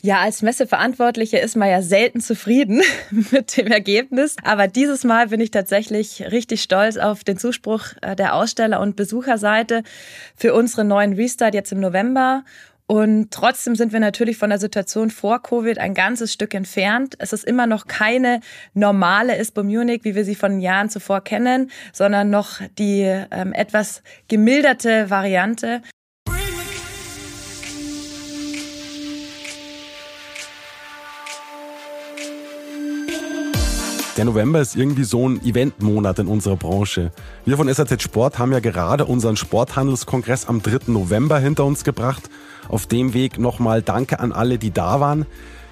Ja, als Messeverantwortliche ist man ja selten zufrieden mit dem Ergebnis. Aber dieses Mal bin ich tatsächlich richtig stolz auf den Zuspruch äh, der Aussteller- und Besucherseite für unseren neuen Restart jetzt im November. Und trotzdem sind wir natürlich von der Situation vor Covid ein ganzes Stück entfernt. Es ist immer noch keine normale ISPO Munich, wie wir sie von Jahren zuvor kennen, sondern noch die ähm, etwas gemilderte Variante. Der November ist irgendwie so ein Eventmonat in unserer Branche. Wir von SAZ Sport haben ja gerade unseren Sporthandelskongress am 3. November hinter uns gebracht. Auf dem Weg nochmal Danke an alle, die da waren.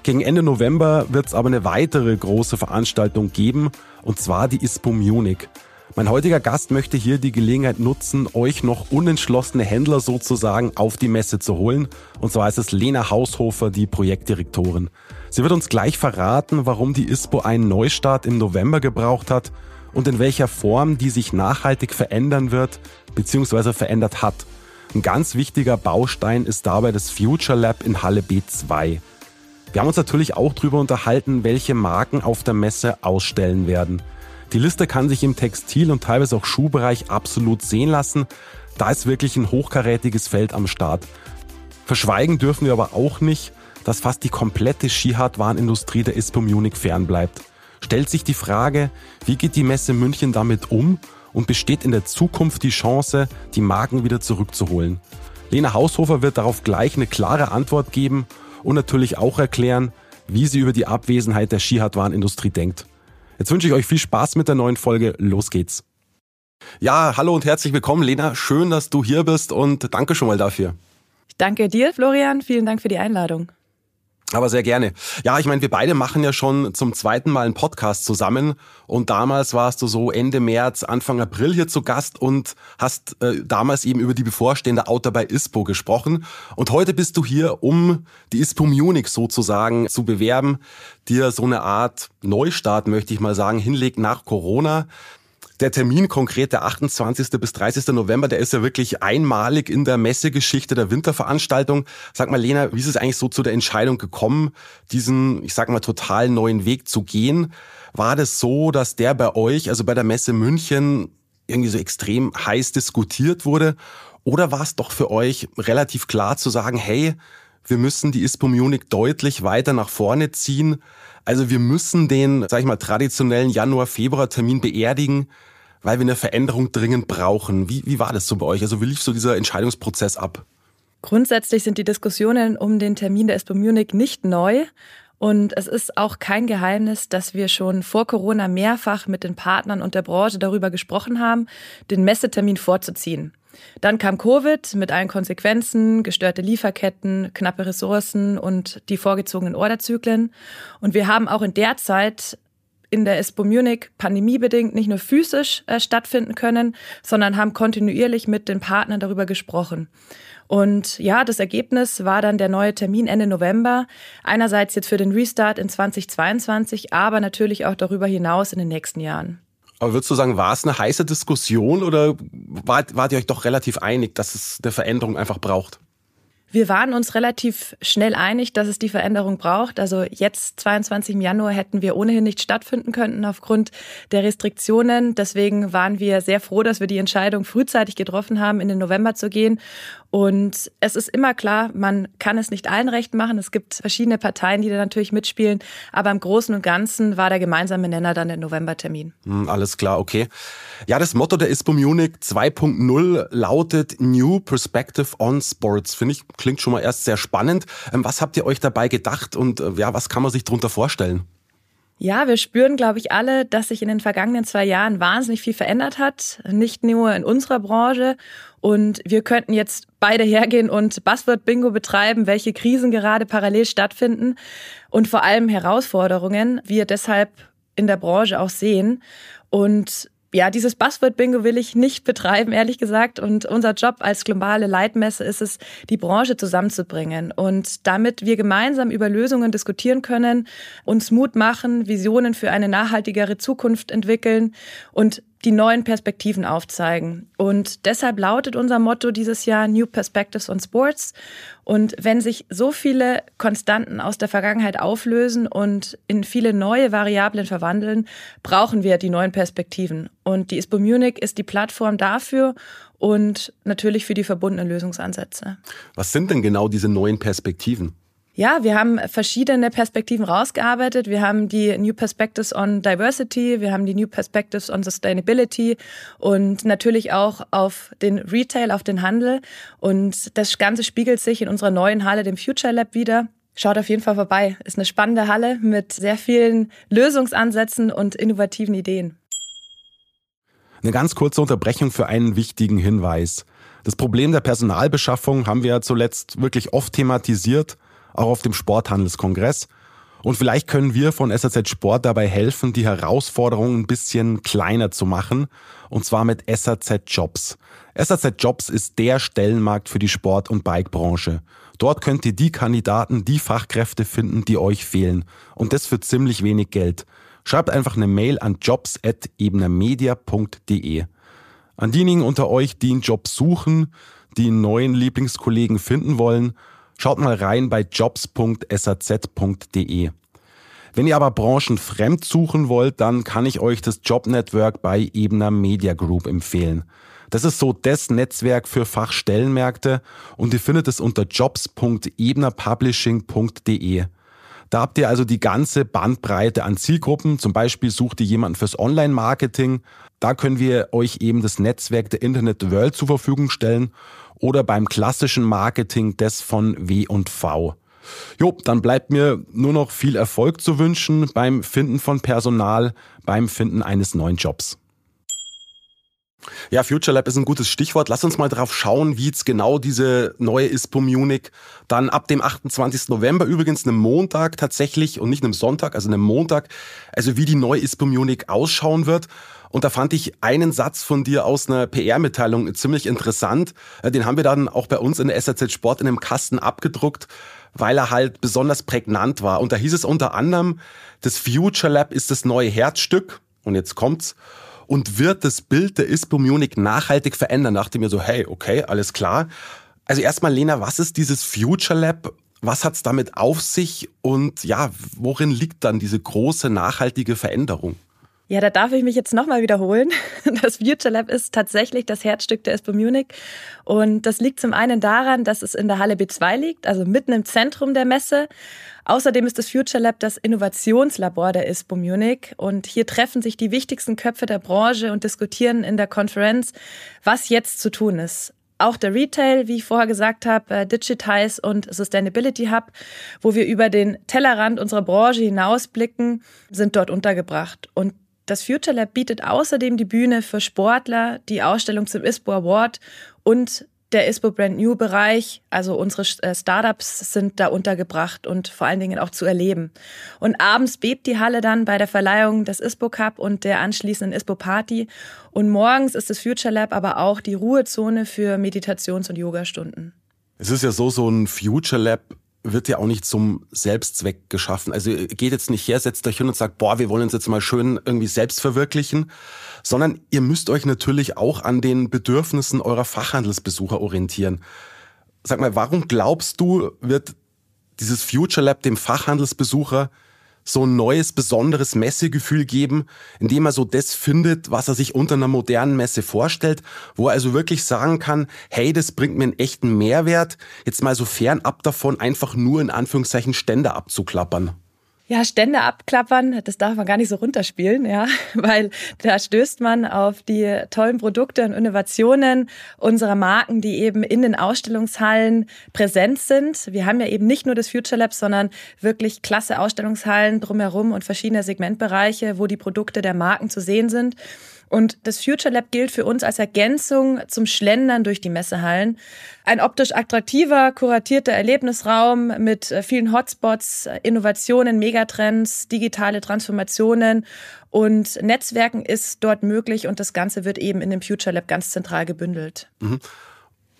Gegen Ende November wird es aber eine weitere große Veranstaltung geben, und zwar die ISPO Munich. Mein heutiger Gast möchte hier die Gelegenheit nutzen, euch noch unentschlossene Händler sozusagen auf die Messe zu holen. Und zwar ist es Lena Haushofer, die Projektdirektorin. Sie wird uns gleich verraten, warum die ISPO einen Neustart im November gebraucht hat und in welcher Form die sich nachhaltig verändern wird bzw. verändert hat. Ein ganz wichtiger Baustein ist dabei das Future Lab in Halle B2. Wir haben uns natürlich auch darüber unterhalten, welche Marken auf der Messe ausstellen werden. Die Liste kann sich im Textil- und teilweise auch Schuhbereich absolut sehen lassen. Da ist wirklich ein hochkarätiges Feld am Start. Verschweigen dürfen wir aber auch nicht, dass fast die komplette Skihardwarenindustrie der ISPO Munich fernbleibt. Stellt sich die Frage, wie geht die Messe München damit um und besteht in der Zukunft die Chance, die Marken wieder zurückzuholen? Lena Haushofer wird darauf gleich eine klare Antwort geben und natürlich auch erklären, wie sie über die Abwesenheit der Skihardwarenindustrie denkt. Jetzt wünsche ich euch viel Spaß mit der neuen Folge. Los geht's. Ja, hallo und herzlich willkommen, Lena. Schön, dass du hier bist und danke schon mal dafür. Ich danke dir, Florian. Vielen Dank für die Einladung. Aber sehr gerne. Ja, ich meine, wir beide machen ja schon zum zweiten Mal einen Podcast zusammen. Und damals warst du so Ende März, Anfang April hier zu Gast und hast äh, damals eben über die bevorstehende Auto bei ISPO gesprochen. Und heute bist du hier, um die ISPO Munich sozusagen zu bewerben, dir so eine Art Neustart, möchte ich mal sagen, hinlegt nach Corona. Der Termin konkret, der 28. bis 30. November, der ist ja wirklich einmalig in der Messegeschichte der Winterveranstaltung. Sag mal, Lena, wie ist es eigentlich so zu der Entscheidung gekommen, diesen, ich sag mal, total neuen Weg zu gehen? War das so, dass der bei euch, also bei der Messe München, irgendwie so extrem heiß diskutiert wurde? Oder war es doch für euch relativ klar zu sagen, hey, wir müssen die ISPO Munich deutlich weiter nach vorne ziehen. Also wir müssen den, sag ich mal, traditionellen Januar-Februar-Termin beerdigen, weil wir eine Veränderung dringend brauchen. Wie, wie war das so bei euch? Also wie lief so dieser Entscheidungsprozess ab? Grundsätzlich sind die Diskussionen um den Termin der ISPO Munich nicht neu. Und es ist auch kein Geheimnis, dass wir schon vor Corona mehrfach mit den Partnern und der Branche darüber gesprochen haben, den Messetermin vorzuziehen. Dann kam Covid mit allen Konsequenzen, gestörte Lieferketten, knappe Ressourcen und die vorgezogenen Orderzyklen. Und wir haben auch in der Zeit in der ISPO Munich pandemiebedingt nicht nur physisch äh, stattfinden können, sondern haben kontinuierlich mit den Partnern darüber gesprochen. Und ja, das Ergebnis war dann der neue Termin Ende November. Einerseits jetzt für den Restart in 2022, aber natürlich auch darüber hinaus in den nächsten Jahren. Aber würdest du sagen, war es eine heiße Diskussion oder wart, wart ihr euch doch relativ einig, dass es eine Veränderung einfach braucht? Wir waren uns relativ schnell einig, dass es die Veränderung braucht. Also jetzt, 22. Januar, hätten wir ohnehin nicht stattfinden können aufgrund der Restriktionen. Deswegen waren wir sehr froh, dass wir die Entscheidung frühzeitig getroffen haben, in den November zu gehen. Und es ist immer klar, man kann es nicht allen recht machen. Es gibt verschiedene Parteien, die da natürlich mitspielen. Aber im Großen und Ganzen war der gemeinsame Nenner dann der Novembertermin. Hm, alles klar, okay. Ja, das Motto der ISPO Munich 2.0 lautet New Perspective on Sports. Finde ich, klingt schon mal erst sehr spannend. Ähm, was habt ihr euch dabei gedacht und äh, ja, was kann man sich darunter vorstellen? Ja, wir spüren, glaube ich, alle, dass sich in den vergangenen zwei Jahren wahnsinnig viel verändert hat. Nicht nur in unserer Branche. Und wir könnten jetzt beide hergehen und Buzzword-Bingo betreiben, welche Krisen gerade parallel stattfinden und vor allem Herausforderungen wir deshalb in der Branche auch sehen. Und ja, dieses Buzzword-Bingo will ich nicht betreiben, ehrlich gesagt. Und unser Job als globale Leitmesse ist es, die Branche zusammenzubringen und damit wir gemeinsam über Lösungen diskutieren können, uns Mut machen, Visionen für eine nachhaltigere Zukunft entwickeln und die neuen Perspektiven aufzeigen. Und deshalb lautet unser Motto dieses Jahr New Perspectives on Sports. Und wenn sich so viele Konstanten aus der Vergangenheit auflösen und in viele neue Variablen verwandeln, brauchen wir die neuen Perspektiven. Und die ISPO Munich ist die Plattform dafür und natürlich für die verbundenen Lösungsansätze. Was sind denn genau diese neuen Perspektiven? Ja, wir haben verschiedene Perspektiven rausgearbeitet. Wir haben die New Perspectives on Diversity, wir haben die New Perspectives on Sustainability und natürlich auch auf den Retail, auf den Handel. Und das Ganze spiegelt sich in unserer neuen Halle, dem Future Lab, wieder. Schaut auf jeden Fall vorbei. Ist eine spannende Halle mit sehr vielen Lösungsansätzen und innovativen Ideen. Eine ganz kurze Unterbrechung für einen wichtigen Hinweis. Das Problem der Personalbeschaffung haben wir ja zuletzt wirklich oft thematisiert auch auf dem Sporthandelskongress. Und vielleicht können wir von SAZ Sport dabei helfen, die Herausforderungen ein bisschen kleiner zu machen. Und zwar mit SAZ Jobs. SAZ Jobs ist der Stellenmarkt für die Sport- und Bikebranche. Dort könnt ihr die Kandidaten, die Fachkräfte finden, die euch fehlen. Und das für ziemlich wenig Geld. Schreibt einfach eine Mail an jobs.ebnermedia.de. An diejenigen unter euch, die einen Job suchen, die einen neuen Lieblingskollegen finden wollen Schaut mal rein bei jobs.saz.de. Wenn ihr aber branchenfremd suchen wollt, dann kann ich euch das Jobnetwork bei Ebner Media Group empfehlen. Das ist so das Netzwerk für Fachstellenmärkte und ihr findet es unter jobs.ebnerpublishing.de. Da habt ihr also die ganze Bandbreite an Zielgruppen. Zum Beispiel sucht ihr jemanden fürs Online-Marketing. Da können wir euch eben das Netzwerk der Internet World zur Verfügung stellen oder beim klassischen Marketing des von W&V. Jo, dann bleibt mir nur noch viel Erfolg zu wünschen beim Finden von Personal, beim Finden eines neuen Jobs. Ja, Future Lab ist ein gutes Stichwort. Lass uns mal drauf schauen, wie jetzt genau diese neue ISPO Munich dann ab dem 28. November, übrigens einem Montag tatsächlich und nicht einem Sonntag, also einem Montag, also wie die neue ISPO Munich ausschauen wird. Und da fand ich einen Satz von dir aus einer PR-Mitteilung ziemlich interessant. Äh, den haben wir dann auch bei uns in der SAZ Sport in einem Kasten abgedruckt, weil er halt besonders prägnant war. Und da hieß es unter anderem, das Future Lab ist das neue Herzstück. Und jetzt kommt's und wird das Bild der ISPO Munich nachhaltig verändern. Ich mir so, hey, okay, alles klar. Also erstmal, Lena, was ist dieses Future Lab? Was hat's damit auf sich? Und ja, worin liegt dann diese große nachhaltige Veränderung? Ja, da darf ich mich jetzt nochmal wiederholen. Das Future Lab ist tatsächlich das Herzstück der ISPO Munich. Und das liegt zum einen daran, dass es in der Halle B2 liegt, also mitten im Zentrum der Messe. Außerdem ist das Future Lab das Innovationslabor der ISPO Munich. Und hier treffen sich die wichtigsten Köpfe der Branche und diskutieren in der Konferenz, was jetzt zu tun ist. Auch der Retail, wie ich vorher gesagt habe, äh, Digitize und Sustainability Hub, wo wir über den Tellerrand unserer Branche hinausblicken, sind dort untergebracht. Und das Future Lab bietet außerdem die Bühne für Sportler, die Ausstellung zum ISPO Award und der ISPO Brand New Bereich, also unsere äh, Startups sind da untergebracht und vor allen Dingen auch zu erleben. Und abends bebt die Halle dann bei der Verleihung des ISPO Cup und der anschließenden ISPO Party. Und morgens ist das Future Lab aber auch die Ruhezone für Meditations- und Yogastunden. Es ist ja so, so ein Future Lab wird ja auch nicht zum Selbstzweck geschaffen. Also geht jetzt nicht her, setzt euch hin und sagt, boah, wir wollen uns jetzt mal schön irgendwie selbst verwirklichen, sondern ihr müsst euch natürlich auch an den Bedürfnissen eurer Fachhandelsbesucher orientieren. Sag mal, warum glaubst du, wird dieses Future Lab dem Fachhandelsbesucher so ein neues, besonderes Messegefühl geben, indem er so das findet, was er sich unter einer modernen Messe vorstellt, wo er also wirklich sagen kann, hey, das bringt mir einen echten Mehrwert, jetzt mal so fernab davon, einfach nur in Anführungszeichen Stände abzuklappern. Ja, Stände abklappern, das darf man gar nicht so runterspielen, ja, weil da stößt man auf die tollen Produkte und Innovationen unserer Marken, die eben in den Ausstellungshallen präsent sind. Wir haben ja eben nicht nur das Future Lab, sondern wirklich klasse Ausstellungshallen drumherum und verschiedene Segmentbereiche, wo die Produkte der Marken zu sehen sind. Und das Future Lab gilt für uns als Ergänzung zum Schlendern durch die Messehallen. Ein optisch attraktiver, kuratierter Erlebnisraum mit äh, vielen Hotspots, Innovationen, Megatrends, digitale Transformationen und Netzwerken ist dort möglich und das Ganze wird eben in dem Future Lab ganz zentral gebündelt. Mhm.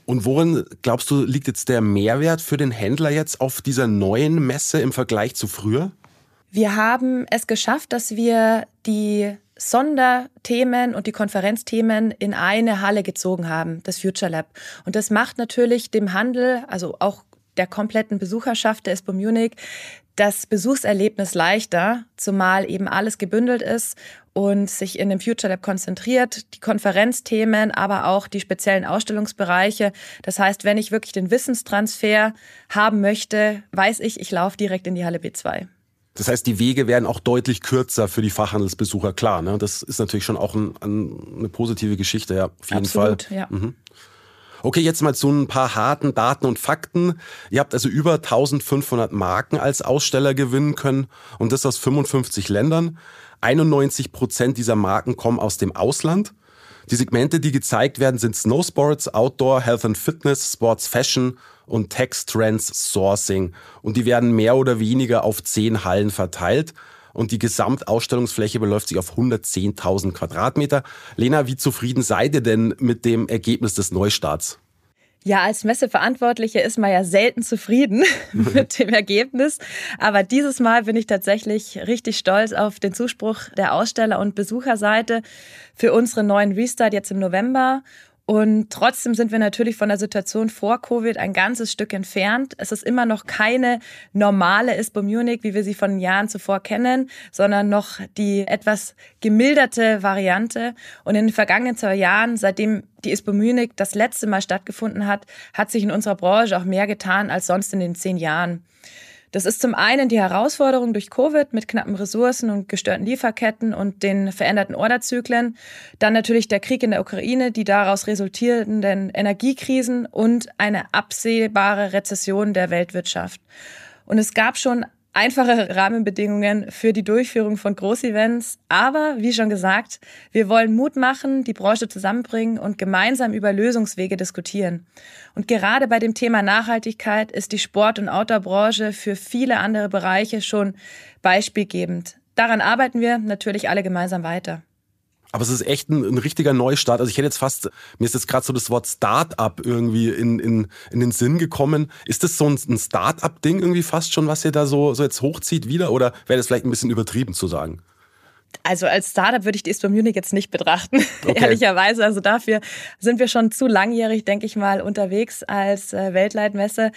Und worin, glaubst du, liegt jetzt der Mehrwert für den Händler jetzt auf dieser neuen Messe im Vergleich zu früher? Wir haben es geschafft, dass wir die Sonderthemen und die Konferenzthemen in eine Halle gezogen haben, das Future Lab. Und das macht natürlich dem Handel, also auch der kompletten Besucherschaft der Expo Munich, das Besuchserlebnis leichter, zumal eben alles gebündelt ist und sich in dem Future Lab konzentriert, die Konferenzthemen, aber auch die speziellen Ausstellungsbereiche. Das heißt, wenn ich wirklich den Wissenstransfer haben möchte, weiß ich, ich laufe direkt in die Halle B2. Das heißt, die Wege werden auch deutlich kürzer für die Fachhandelsbesucher, klar. Ne? Das ist natürlich schon auch ein, ein, eine positive Geschichte, ja, auf jeden Absolut, Fall. Ja. Mhm. Okay, jetzt mal zu ein paar harten Daten und Fakten. Ihr habt also über 1500 Marken als Aussteller gewinnen können und das aus 55 Ländern. 91 Prozent dieser Marken kommen aus dem Ausland. Die Segmente, die gezeigt werden, sind Snowsports, Outdoor, Health and Fitness, Sports Fashion und Text Trends Sourcing. Und die werden mehr oder weniger auf zehn Hallen verteilt. Und die Gesamtausstellungsfläche beläuft sich auf 110.000 Quadratmeter. Lena, wie zufrieden seid ihr denn mit dem Ergebnis des Neustarts? Ja, als Messeverantwortliche ist man ja selten zufrieden mit dem Ergebnis. Aber dieses Mal bin ich tatsächlich richtig stolz auf den Zuspruch der Aussteller- und Besucherseite für unseren neuen Restart jetzt im November. Und trotzdem sind wir natürlich von der Situation vor Covid ein ganzes Stück entfernt. Es ist immer noch keine normale ISPO Munich, wie wir sie von Jahren zuvor kennen, sondern noch die etwas gemilderte Variante. Und in den vergangenen zwei Jahren, seitdem die ISPO Munich das letzte Mal stattgefunden hat, hat sich in unserer Branche auch mehr getan als sonst in den zehn Jahren. Das ist zum einen die Herausforderung durch Covid mit knappen Ressourcen und gestörten Lieferketten und den veränderten Orderzyklen. Dann natürlich der Krieg in der Ukraine, die daraus resultierenden Energiekrisen und eine absehbare Rezession der Weltwirtschaft. Und es gab schon einfache Rahmenbedingungen für die Durchführung von Großevents. Aber wie schon gesagt, wir wollen Mut machen, die Branche zusammenbringen und gemeinsam über Lösungswege diskutieren. Und gerade bei dem Thema Nachhaltigkeit ist die Sport- und Outdoor-Branche für viele andere Bereiche schon beispielgebend. Daran arbeiten wir natürlich alle gemeinsam weiter. Aber es ist echt ein, ein, richtiger Neustart. Also ich hätte jetzt fast, mir ist jetzt gerade so das Wort Start-up irgendwie in, in, in den Sinn gekommen. Ist das so ein, ein Start-up-Ding irgendwie fast schon, was ihr da so, so jetzt hochzieht wieder? Oder wäre das vielleicht ein bisschen übertrieben zu sagen? Also als Startup würde ich die ISPO Munich jetzt nicht betrachten, okay. ehrlicherweise. Also dafür sind wir schon zu langjährig, denke ich mal, unterwegs als äh, Weltleitmesse.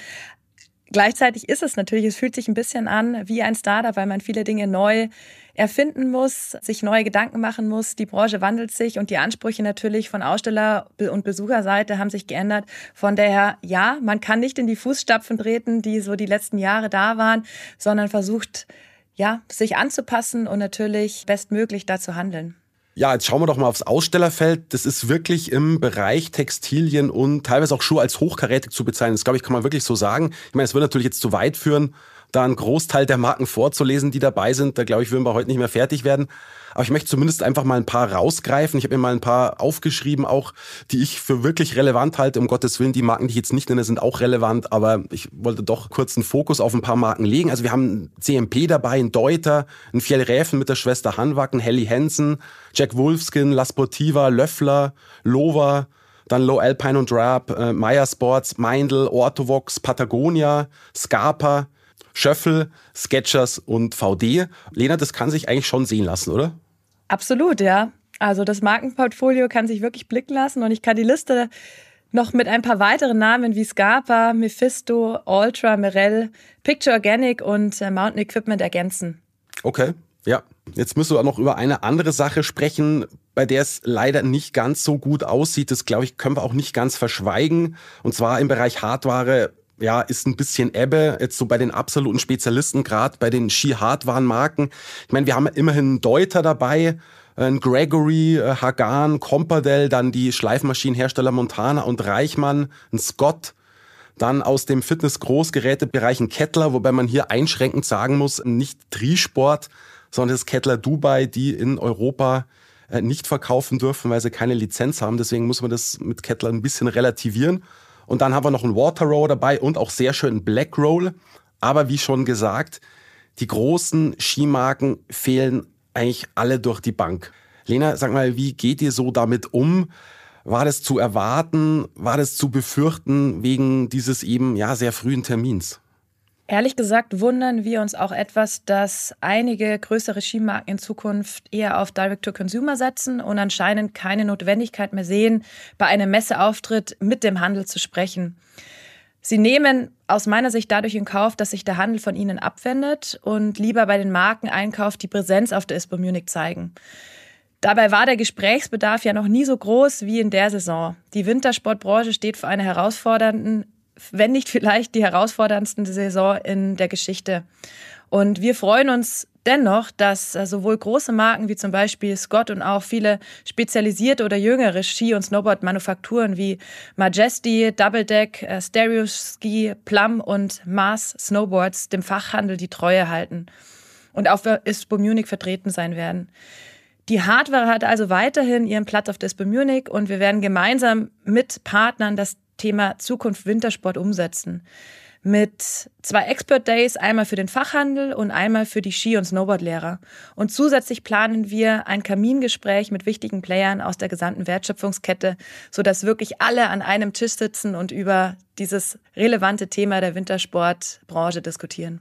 Gleichzeitig ist es natürlich, es fühlt sich ein bisschen an wie ein Startup, weil man viele Dinge neu erfinden muss, sich neue Gedanken machen muss. Die Branche wandelt sich und die Ansprüche natürlich von Aussteller- und Besucherseite haben sich geändert. Von daher, ja, man kann nicht in die Fußstapfen treten, die so die letzten Jahre da waren, sondern versucht, ja, sich anzupassen und natürlich bestmöglich da zu handeln. Ja, jetzt schauen wir doch mal aufs Ausstellerfeld. Das ist wirklich im Bereich Textilien und teilweise auch Schuhe als hochkarätig zu bezeichnen. Das glaube ich, kann man wirklich so sagen. Ich meine, es würde natürlich jetzt zu weit führen, da einen Großteil der Marken vorzulesen, die dabei sind. Da glaube ich, würden wir heute nicht mehr fertig werden. Aber ich möchte zumindest einfach mal ein paar rausgreifen. Ich habe mir mal ein paar aufgeschrieben, auch die ich für wirklich relevant halte. Um Gottes Willen, die Marken, die ich jetzt nicht nenne, sind auch relevant. Aber ich wollte doch kurz einen Fokus auf ein paar Marken legen. Also wir haben CMP dabei, ein Deuter, ein Fjellräfen mit der Schwester Hanwacken, Helly Hansen, Jack Wolfskin, La Sportiva, Löffler, Lova, dann Low Alpine und Drab, äh, Meyer Sports, Meindl, Orthovox, Patagonia, Scarpa, Schöffel, Sketchers und VD. Lena, das kann sich eigentlich schon sehen lassen, oder? Absolut, ja. Also das Markenportfolio kann sich wirklich blicken lassen und ich kann die Liste noch mit ein paar weiteren Namen wie Scarpa, Mephisto, Ultra, Mirel, Picture Organic und äh, Mountain Equipment ergänzen. Okay, ja. Jetzt müssen wir noch über eine andere Sache sprechen, bei der es leider nicht ganz so gut aussieht. Das, glaube ich, können wir auch nicht ganz verschweigen. Und zwar im Bereich Hardware ja, ist ein bisschen Ebbe, jetzt so bei den absoluten Spezialisten, gerade bei den Ski-Hardwaren-Marken. Ich meine, wir haben immerhin Deuter dabei, ein Gregory, äh, Hagan, Compardell, dann die Schleifmaschinenhersteller Montana und Reichmann, ein Scott, dann aus dem Fitness-Großgerätebereich ein Kettler, wobei man hier einschränkend sagen muss, nicht Trisport, sondern das Kettler Dubai, die in Europa äh, nicht verkaufen dürfen, weil sie keine Lizenz haben. Deswegen muss man das mit Kettler ein bisschen relativieren. Und dann haben wir noch einen Water Row dabei und auch sehr schön Black Roll. Aber wie schon gesagt, die großen Skimarken fehlen eigentlich alle durch die Bank. Lena, sag mal, wie geht ihr so damit um? War das zu erwarten? War das zu befürchten wegen dieses eben ja sehr frühen Termins? Ehrlich gesagt wundern wir uns auch etwas, dass einige größere Skimarken in Zukunft eher auf Direct-to-Consumer setzen und anscheinend keine Notwendigkeit mehr sehen, bei einem Messeauftritt mit dem Handel zu sprechen. Sie nehmen aus meiner Sicht dadurch in Kauf, dass sich der Handel von ihnen abwendet und lieber bei den Markeneinkauf die Präsenz auf der ISPO Munich zeigen. Dabei war der Gesprächsbedarf ja noch nie so groß wie in der Saison. Die Wintersportbranche steht vor einer herausfordernden, wenn nicht vielleicht die herausforderndsten Saison in der Geschichte. Und wir freuen uns dennoch, dass äh, sowohl große Marken wie zum Beispiel Scott und auch viele spezialisierte oder jüngere Ski- und Snowboard-Manufakturen wie Majesty, Double Deck, äh, Stereo Ski, Plum und Mars Snowboards dem Fachhandel die Treue halten und für ISPO Munich vertreten sein werden. Die Hardware hat also weiterhin ihren Platz auf ISPO Munich und wir werden gemeinsam mit Partnern das Thema Zukunft Wintersport umsetzen mit zwei Expert Days, einmal für den Fachhandel und einmal für die Ski- und Snowboardlehrer. Und zusätzlich planen wir ein Kamingespräch mit wichtigen Playern aus der gesamten Wertschöpfungskette, sodass wirklich alle an einem Tisch sitzen und über dieses relevante Thema der Wintersportbranche diskutieren.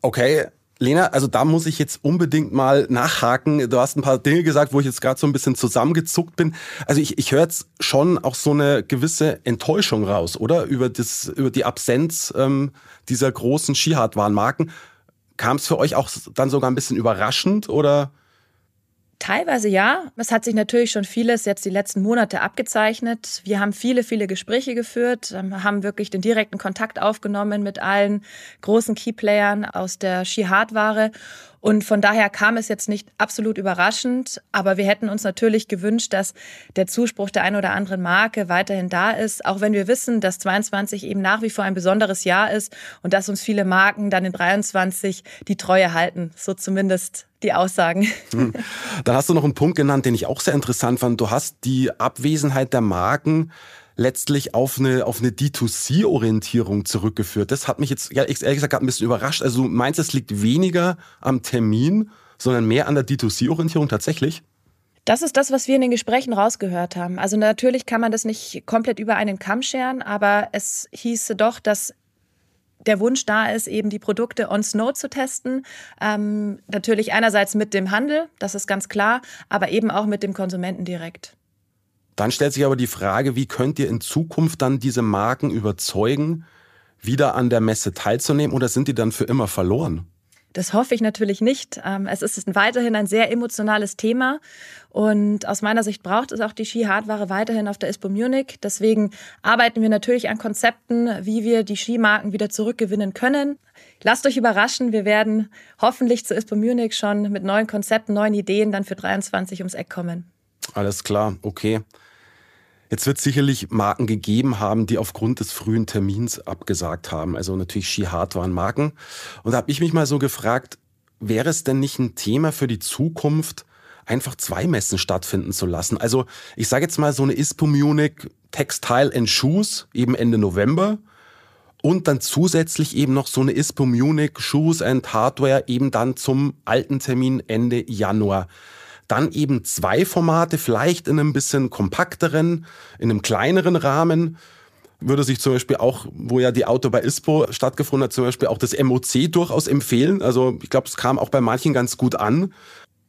Okay, Lena, also da muss ich jetzt unbedingt mal nachhaken. Du hast ein paar Dinge gesagt, wo ich jetzt gerade so ein bisschen zusammengezuckt bin. Also ich, ich höre jetzt schon auch so eine gewisse Enttäuschung raus, oder? Über, das, über die Absenz ähm, dieser großen Skihardwarenmarken. Kam es für euch auch dann sogar ein bisschen überraschend oder? Teilweise ja. Es hat sich natürlich schon vieles jetzt die letzten Monate abgezeichnet. Wir haben viele, viele Gespräche geführt, ähm, haben wirklich den direkten Kontakt aufgenommen mit allen großen Keyplayern aus der Ski-Hardware und von daher kam es jetzt nicht absolut überraschend, aber wir hätten uns natürlich gewünscht, dass der Zuspruch der einen oder anderen Marke weiterhin da ist, auch wenn wir wissen, dass 22 eben nach wie vor ein besonderes Jahr ist und dass uns viele Marken dann in 23 die Treue halten. So zumindest die Aussagen. Hm. Dann hast du noch einen Punkt genannt, den ich auch sehr interessant fand. Du hast die Abwesenheit der Marken letztlich auf eine, auf eine D2C-Orientierung zurückgeführt. Das hat mich jetzt ehrlich gesagt ein bisschen überrascht. Also du meinst, es liegt weniger am Termin, sondern mehr an der D2C-Orientierung tatsächlich? Das ist das, was wir in den Gesprächen rausgehört haben. Also natürlich kann man das nicht komplett über einen Kamm scheren, aber es hieße doch, dass der Wunsch da ist, eben die Produkte on Snow zu testen. Ähm, natürlich einerseits mit dem Handel, das ist ganz klar, aber eben auch mit dem Konsumenten direkt. Dann stellt sich aber die Frage, wie könnt ihr in Zukunft dann diese Marken überzeugen, wieder an der Messe teilzunehmen oder sind die dann für immer verloren? Das hoffe ich natürlich nicht. Ähm, es ist weiterhin ein sehr emotionales Thema und aus meiner Sicht braucht es auch die Ski-Hardware weiterhin auf der ISPO Munich. Deswegen arbeiten wir natürlich an Konzepten, wie wir die Skimarken wieder zurückgewinnen können. Lasst euch überraschen, wir werden hoffentlich zur ISPO Munich schon mit neuen Konzepten, neuen Ideen dann für 23 ums Eck kommen. Alles klar, okay. Jetzt wird es sicherlich Marken gegeben haben, die aufgrund des frühen Termins abgesagt haben. Also natürlich Skihard waren Marken. Und da habe ich mich mal so gefragt, wäre es denn nicht ein Thema für die Zukunft, einfach zwei Messen stattfinden zu lassen? Also ich sage jetzt mal so eine ISPO Munich Textile and Shoes eben Ende November und dann zusätzlich eben noch so eine ISPO Munich Shoes and Hardware eben dann zum alten Termin Ende Januar. Dann eben zwei Formate, vielleicht in einem bisschen kompakteren, in einem kleineren Rahmen. Würde sich zum Beispiel auch, wo ja die Auto bei ISPO stattgefunden hat, zum Beispiel auch das MOC durchaus empfehlen. Also ich glaube, es kam auch bei manchen ganz gut an.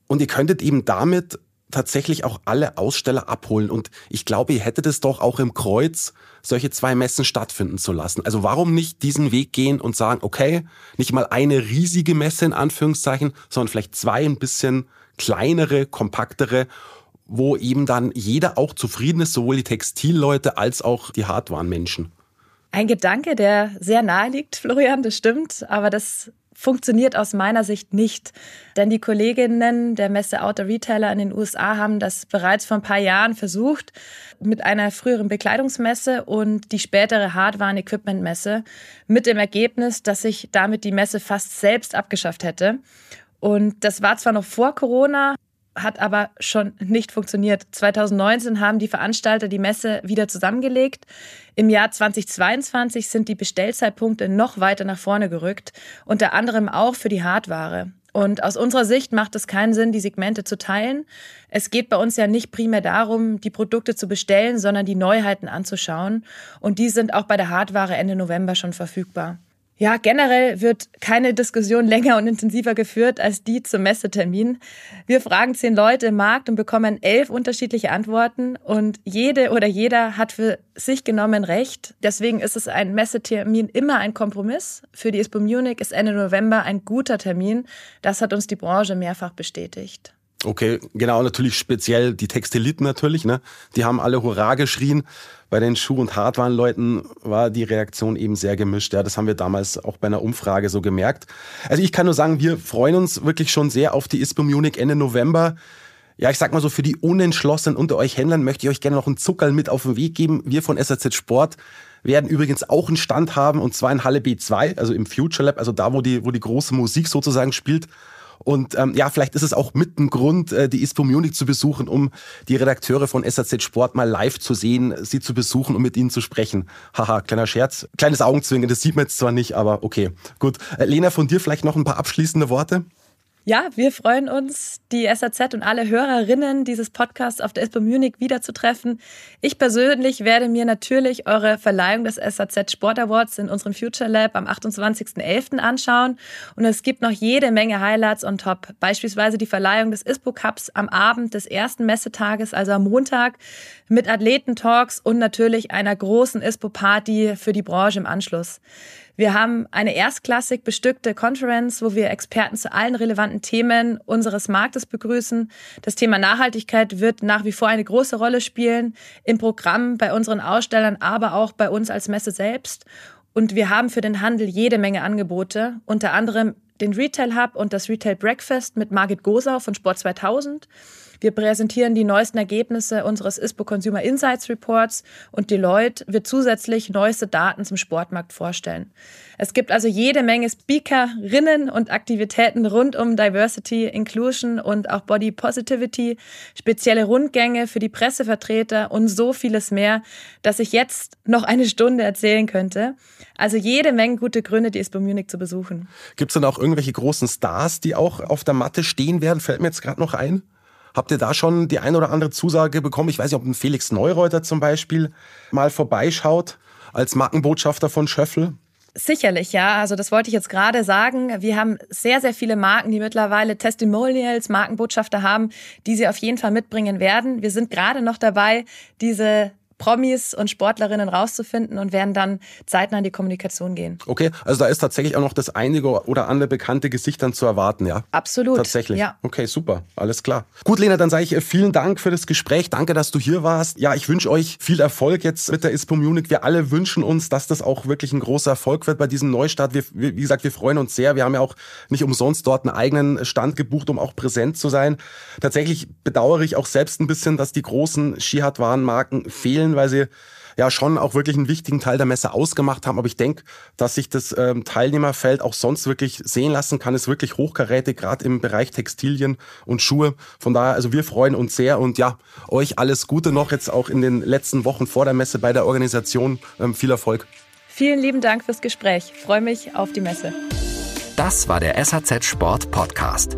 Und ihr könntet eben damit tatsächlich auch alle Aussteller abholen. Und ich glaube, ihr hättet es doch auch im Kreuz, solche zwei Messen stattfinden zu lassen. Also warum nicht diesen Weg gehen und sagen, okay, nicht mal eine riesige Messe in Anführungszeichen, sondern vielleicht zwei ein bisschen kleinere, kompaktere, wo eben dann jeder auch zufrieden ist, sowohl die Textilleute als auch die Hardwarenmenschen. Ein Gedanke, der sehr nahe liegt, Florian, das stimmt, aber das funktioniert aus meiner Sicht nicht. Denn die Kolleginnen der Messe Outer Retailer in den USA haben das bereits vor ein paar Jahren versucht mit einer früheren Bekleidungsmesse und die spätere Hardwaren-Equipment-Messe mit dem Ergebnis, dass sich damit die Messe fast selbst abgeschafft hätte. Und das war zwar noch vor Corona, hat aber schon nicht funktioniert. 2019 haben die Veranstalter die Messe wieder zusammengelegt. Im Jahr 2022 sind die Bestellzeitpunkte noch weiter nach vorne gerückt, unter anderem auch für die Hardware. Und aus unserer Sicht macht es keinen Sinn, die Segmente zu teilen. Es geht bei uns ja nicht primär darum, die Produkte zu bestellen, sondern die Neuheiten anzuschauen. Und die sind auch bei der Hardware Ende November schon verfügbar. Ja, generell wird keine Diskussion länger und intensiver geführt als die zum Messetermin. Wir fragen zehn Leute im Markt und bekommen elf unterschiedliche Antworten und jede oder jeder hat für sich genommen recht. Deswegen ist es ein Messetermin immer ein Kompromiss. Für die ISPO Munich ist Ende November ein guter Termin. Das hat uns die Branche mehrfach bestätigt. Okay, genau, natürlich speziell die Textiliten natürlich, ne? Die haben alle Hurra geschrien. Bei den Schuh- und Hartwarenleuten war die Reaktion eben sehr gemischt. Ja, das haben wir damals auch bei einer Umfrage so gemerkt. Also ich kann nur sagen, wir freuen uns wirklich schon sehr auf die ISPO Munich Ende November. Ja, ich sag mal so, für die Unentschlossenen unter euch Händlern möchte ich euch gerne noch einen Zuckerl mit auf den Weg geben. Wir von SAZ Sport werden übrigens auch einen Stand haben und zwar in Halle B2, also im Future Lab, also da, wo die, wo die große Musik sozusagen spielt. Und ähm, ja, vielleicht ist es auch mit ein Grund, äh, die ISPO Munich zu besuchen, um die Redakteure von SAZ Sport mal live zu sehen, sie zu besuchen und mit ihnen zu sprechen. Haha, kleiner Scherz. Kleines Augenzwinkern, das sieht man jetzt zwar nicht, aber okay. Gut. Äh, Lena, von dir vielleicht noch ein paar abschließende Worte? Ja, wir freuen uns, die SAZ und alle Hörerinnen dieses Podcasts auf der ISPO Munich wiederzutreffen. Ich persönlich werde mir natürlich eure Verleihung des SAZ Sport Awards in unserem Future Lab am 28.11. anschauen. Und es gibt noch jede Menge Highlights on top. Beispielsweise die Verleihung des ISPO Cups am Abend des ersten Messetages, also am Montag, mit Athletentalks und natürlich einer großen ISPO Party für die Branche im Anschluss. Wir haben eine erstklassig bestückte Conference, wo wir Experten zu allen relevanten Themen unseres Marktes begrüßen. Das Thema Nachhaltigkeit wird nach wie vor eine große Rolle spielen im Programm bei unseren Ausstellern, aber auch bei uns als Messe selbst. Und wir haben für den Handel jede Menge Angebote, unter anderem den Retail Hub und das Retail Breakfast mit Margit Gosau von Sport 2000. Wir präsentieren die neuesten Ergebnisse unseres ISPO Consumer Insights Reports und Deloitte wird zusätzlich neueste Daten zum Sportmarkt vorstellen. Es gibt also jede Menge Speakerinnen und Aktivitäten rund um Diversity, Inclusion und auch Body Positivity, spezielle Rundgänge für die Pressevertreter und so vieles mehr, dass ich jetzt noch eine Stunde erzählen könnte. Also jede Menge gute Gründe, die ISPO Munich zu besuchen. Gibt es denn auch irgendwelche großen Stars, die auch auf der Matte stehen werden? Fällt mir jetzt gerade noch ein. Habt ihr da schon die ein oder andere Zusage bekommen? Ich weiß nicht, ob ein Felix Neureuter zum Beispiel mal vorbeischaut als Markenbotschafter von Schöffel. Sicherlich, ja. Also das wollte ich jetzt gerade sagen. Wir haben sehr, sehr viele Marken, die mittlerweile Testimonials, Markenbotschafter haben, die sie auf jeden Fall mitbringen werden. Wir sind gerade noch dabei, diese Promis und Sportlerinnen rauszufinden und werden dann zeitnah in die Kommunikation gehen. Okay, also da ist tatsächlich auch noch das einige oder andere bekannte Gesicht dann zu erwarten, ja? Absolut. Tatsächlich. Ja. Okay, super. Alles klar. Gut, Lena, dann sage ich äh, vielen Dank für das Gespräch. Danke, dass du hier warst. Ja, ich wünsche euch viel Erfolg jetzt mit der ISPO Munich. Wir alle wünschen uns, dass das auch wirklich ein großer Erfolg wird bei diesem Neustart. Wir, wie gesagt, wir freuen uns sehr. Wir haben ja auch nicht umsonst dort einen eigenen Stand gebucht, um auch präsent zu sein. Tatsächlich bedauere ich auch selbst ein bisschen, dass die großen Skihardwarenmarken fehlen spielen, weil sie ja schon auch wirklich einen wichtigen Teil der Messe ausgemacht haben. Aber ich denke, dass sich das ähm, Teilnehmerfeld auch sonst wirklich sehen lassen kann, ist wirklich hochkarätig, gerade im Bereich Textilien und Schuhe. Von daher, also wir freuen uns sehr und ja, euch alles Gute noch jetzt auch in den letzten Wochen vor der Messe bei der Organisation. Ähm, viel Erfolg. Vielen lieben Dank fürs Gespräch. Ich freue mich auf die Messe. Das war der SAZ Sport Podcast.